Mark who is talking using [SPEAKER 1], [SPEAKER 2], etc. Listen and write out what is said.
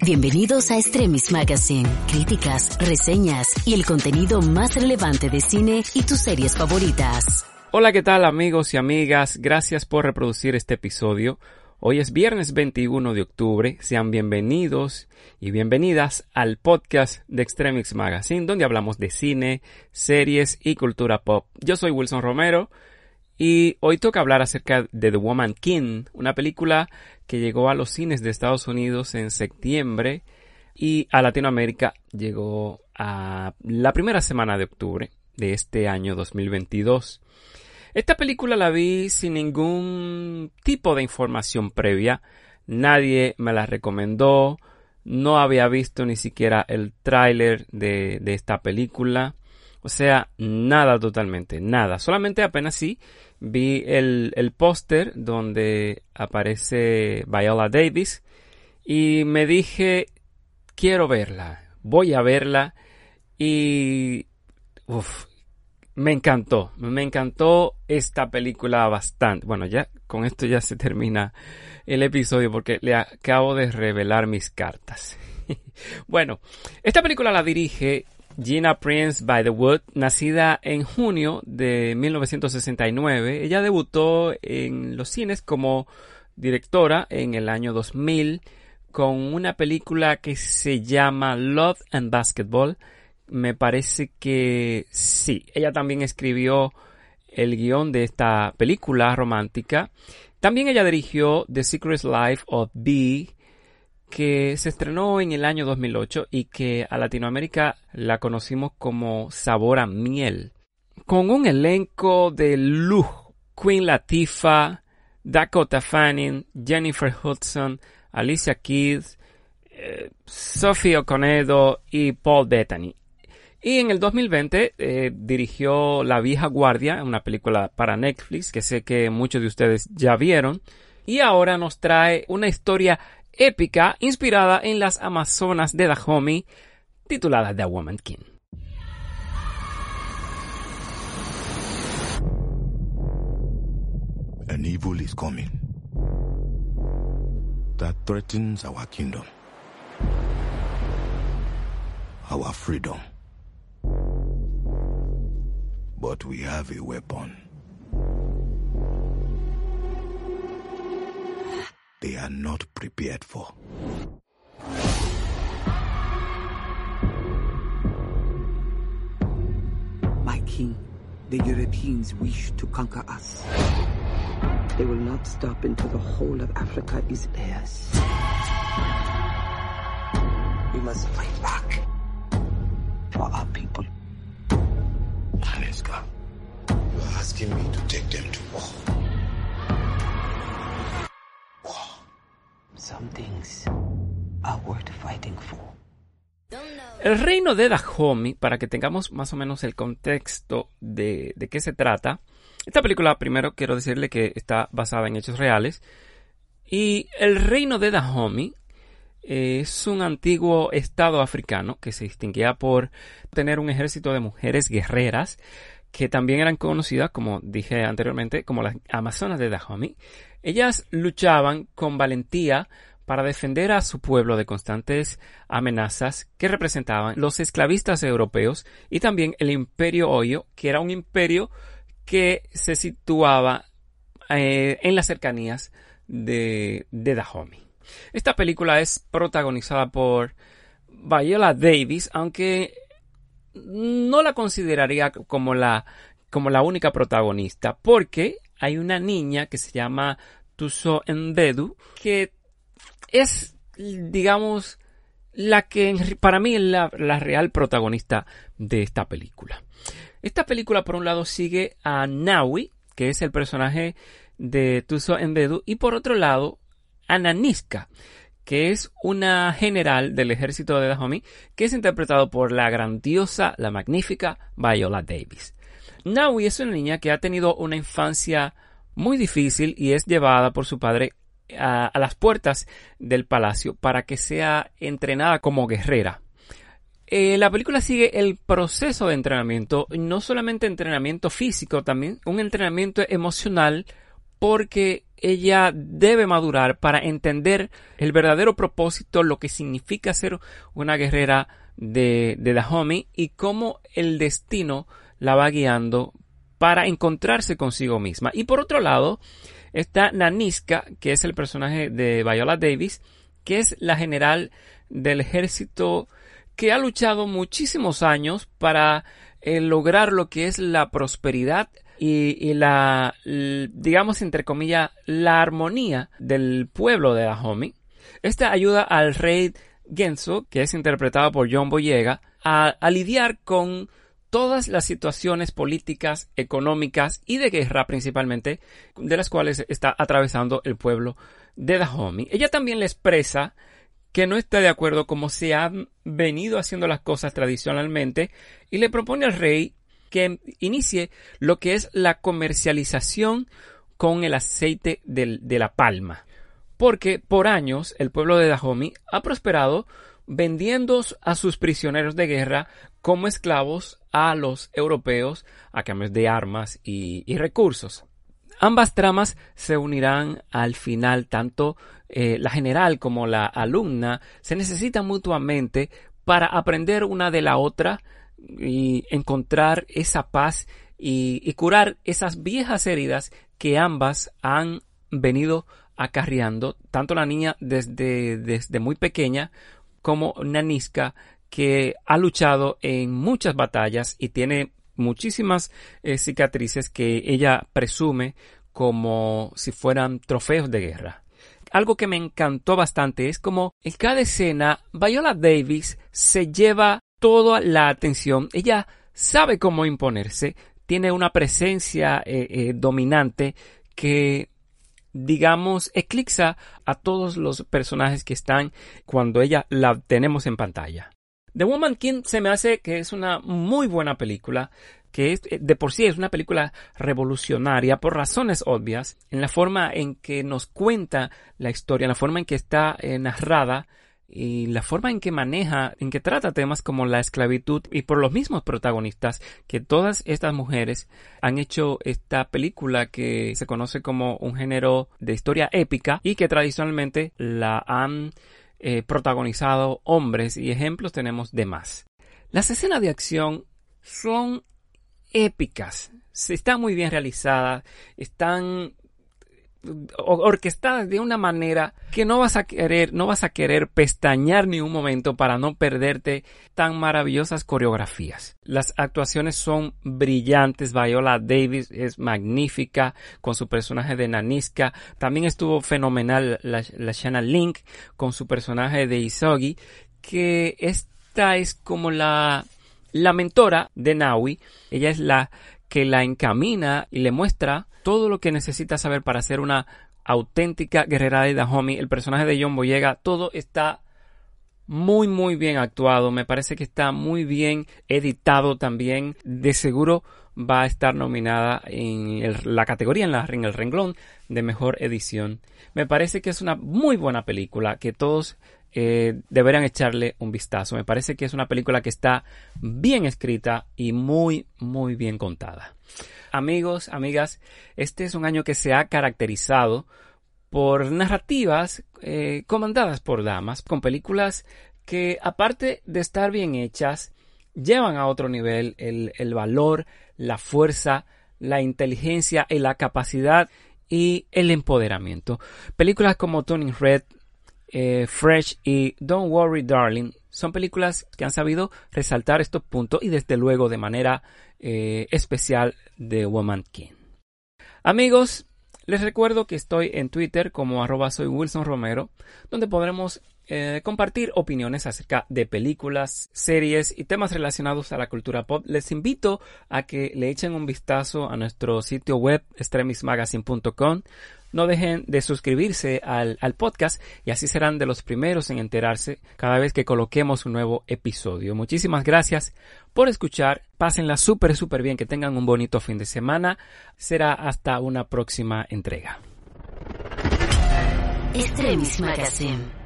[SPEAKER 1] Bienvenidos a Extremis Magazine, críticas, reseñas y el contenido más relevante de cine y tus series favoritas.
[SPEAKER 2] Hola, ¿qué tal amigos y amigas? Gracias por reproducir este episodio. Hoy es viernes 21 de octubre. Sean bienvenidos y bienvenidas al podcast de Extremix Magazine, donde hablamos de cine, series y cultura pop. Yo soy Wilson Romero y hoy toca hablar acerca de The Woman King, una película que llegó a los cines de Estados Unidos en septiembre y a Latinoamérica llegó a la primera semana de octubre de este año 2022. Esta película la vi sin ningún tipo de información previa. Nadie me la recomendó. No había visto ni siquiera el tráiler de, de esta película. O sea, nada totalmente, nada. Solamente apenas sí vi el, el póster donde aparece Viola Davis y me dije, quiero verla, voy a verla y uf, me encantó, me encantó esta película bastante. Bueno, ya con esto ya se termina el episodio porque le acabo de revelar mis cartas. bueno, esta película la dirige Gina Prince by the Wood, nacida en junio de 1969. Ella debutó en los cines como directora en el año 2000 con una película que se llama Love and Basketball. Me parece que sí, ella también escribió el guion de esta película romántica. También ella dirigió The Secret Life of Bee, que se estrenó en el año 2008 y que a Latinoamérica la conocimos como Sabor a Miel. Con un elenco de lujo, Queen Latifah, Dakota Fanning, Jennifer Hudson, Alicia Keys, eh, Sophie Oconedo y Paul Bettany. Y en el 2020 eh, dirigió La vieja guardia, una película para Netflix que sé que muchos de ustedes ya vieron. Y ahora nos trae una historia épica inspirada en las Amazonas de Dahomey, titulada The Woman King.
[SPEAKER 3] An evil is coming that threatens our kingdom, our freedom. But we have a weapon. Are not prepared for.
[SPEAKER 4] My king, the Europeans wish to conquer us. They will not stop until the whole of Africa is theirs. We must fight back for our people.
[SPEAKER 3] Aniska, you're asking me to take them to war.
[SPEAKER 2] El reino de Dahomey, para que tengamos más o menos el contexto de, de qué se trata, esta película primero quiero decirle que está basada en hechos reales y el reino de Dahomey es un antiguo estado africano que se distinguía por tener un ejército de mujeres guerreras que también eran conocidas, como dije anteriormente, como las Amazonas de Dahomey. Ellas luchaban con valentía para defender a su pueblo de constantes amenazas que representaban los esclavistas europeos y también el imperio Oyo, que era un imperio que se situaba eh, en las cercanías de, de Dahomey. Esta película es protagonizada por Viola Davis, aunque no la consideraría como la, como la única protagonista, porque hay una niña que se llama Tuso Endedu, que es, digamos, la que para mí es la, real protagonista de esta película. Esta película, por un lado, sigue a Nawi, que es el personaje de Tuso Endedu, y por otro lado, a Naniska, que es una general del ejército de Dahomey, que es interpretado por la grandiosa, la magnífica Viola Davis. Naui es una niña que ha tenido una infancia muy difícil y es llevada por su padre a, a las puertas del palacio para que sea entrenada como guerrera. Eh, la película sigue el proceso de entrenamiento, no solamente entrenamiento físico, también un entrenamiento emocional, porque ella debe madurar para entender el verdadero propósito, lo que significa ser una guerrera de, de Dahomey y cómo el destino la va guiando para encontrarse consigo misma. Y por otro lado, está Naniska, que es el personaje de Viola Davis, que es la general del ejército que ha luchado muchísimos años para eh, lograr lo que es la prosperidad y, la, digamos, entre comillas, la armonía del pueblo de Dahomey. Esta ayuda al rey Genso, que es interpretado por John Boyega, a, lidiar con todas las situaciones políticas, económicas y de guerra principalmente, de las cuales está atravesando el pueblo de Dahomey. Ella también le expresa que no está de acuerdo como se han venido haciendo las cosas tradicionalmente y le propone al rey que inicie lo que es la comercialización con el aceite de la palma. Porque por años el pueblo de Dahomey ha prosperado vendiendo a sus prisioneros de guerra como esclavos a los europeos a cambio de armas y, recursos. Ambas tramas se unirán al final, tanto eh, la general como la alumna se necesitan mutuamente para aprender una de la otra y encontrar esa paz y, curar esas viejas heridas que ambas han venido acarreando, tanto la niña desde, desde muy pequeña como Naniska, que ha luchado en muchas batallas y tiene muchísimas eh, cicatrices que ella presume como si fueran trofeos de guerra. Algo que me encantó bastante es como en cada escena Viola Davis se lleva toda la atención. Ella sabe cómo imponerse, tiene una presencia eh, eh, dominante que digamos, eclipsa a todos los personajes que están cuando ella la tenemos en pantalla. The Woman King se me hace que es una muy buena película, que es, eh, de por sí es una película revolucionaria por razones obvias, en la forma en que nos cuenta la historia, en la forma en que está narrada, y la forma en que maneja, en que trata temas como la esclavitud y por los mismos protagonistas que todas estas mujeres han hecho esta película que se conoce como un género de historia épica y que tradicionalmente la han eh, protagonizado hombres y ejemplos tenemos de más. Las escenas de acción son épicas, están muy bien realizadas, están orquestadas de una manera que no vas a querer, no vas a querer pestañear ni un momento para no perderte tan maravillosas coreografías. Las actuaciones son brillantes. Viola Davis es magnífica con su personaje de Naniska. También estuvo fenomenal la, la Shanna Link con su personaje de Isogi, que esta es como la, la mentora de Naui. Ella es la que la encamina y le muestra todo lo que necesita saber para ser una auténtica guerrera de Dahomey. El personaje de John Boyega, todo está muy muy bien actuado. Me parece que está muy bien editado también. De seguro va a estar nominada en la categoría, en, la, en el renglón de mejor edición. Me parece que es una muy buena película que todos eh, deberán echarle un vistazo. Me parece que es una película que está bien escrita y muy, muy bien contada. Amigos, amigas, este es un año que se ha caracterizado por narrativas eh, comandadas por damas, con películas que aparte de estar bien hechas, llevan a otro nivel el, el valor, la fuerza, la inteligencia y la capacidad y el empoderamiento. Películas como Turning Red, eh, Fresh y Don't Worry Darling son películas que han sabido resaltar estos puntos y desde luego de manera eh, especial de Woman King. Amigos, les recuerdo que estoy en Twitter como arroba soy Wilson Romero, donde podremos eh, compartir opiniones acerca de películas, series y temas relacionados a la cultura pop. Les invito a que le echen un vistazo a nuestro sitio web extremismagazine.com no dejen de suscribirse al, podcast y así serán de los primeros en enterarse cada vez que coloquemos un nuevo episodio. Muchísimas gracias por escuchar. Pásenla súper, súper bien. Que tengan un bonito fin de semana. Será hasta una próxima entrega.
[SPEAKER 1] Magazine.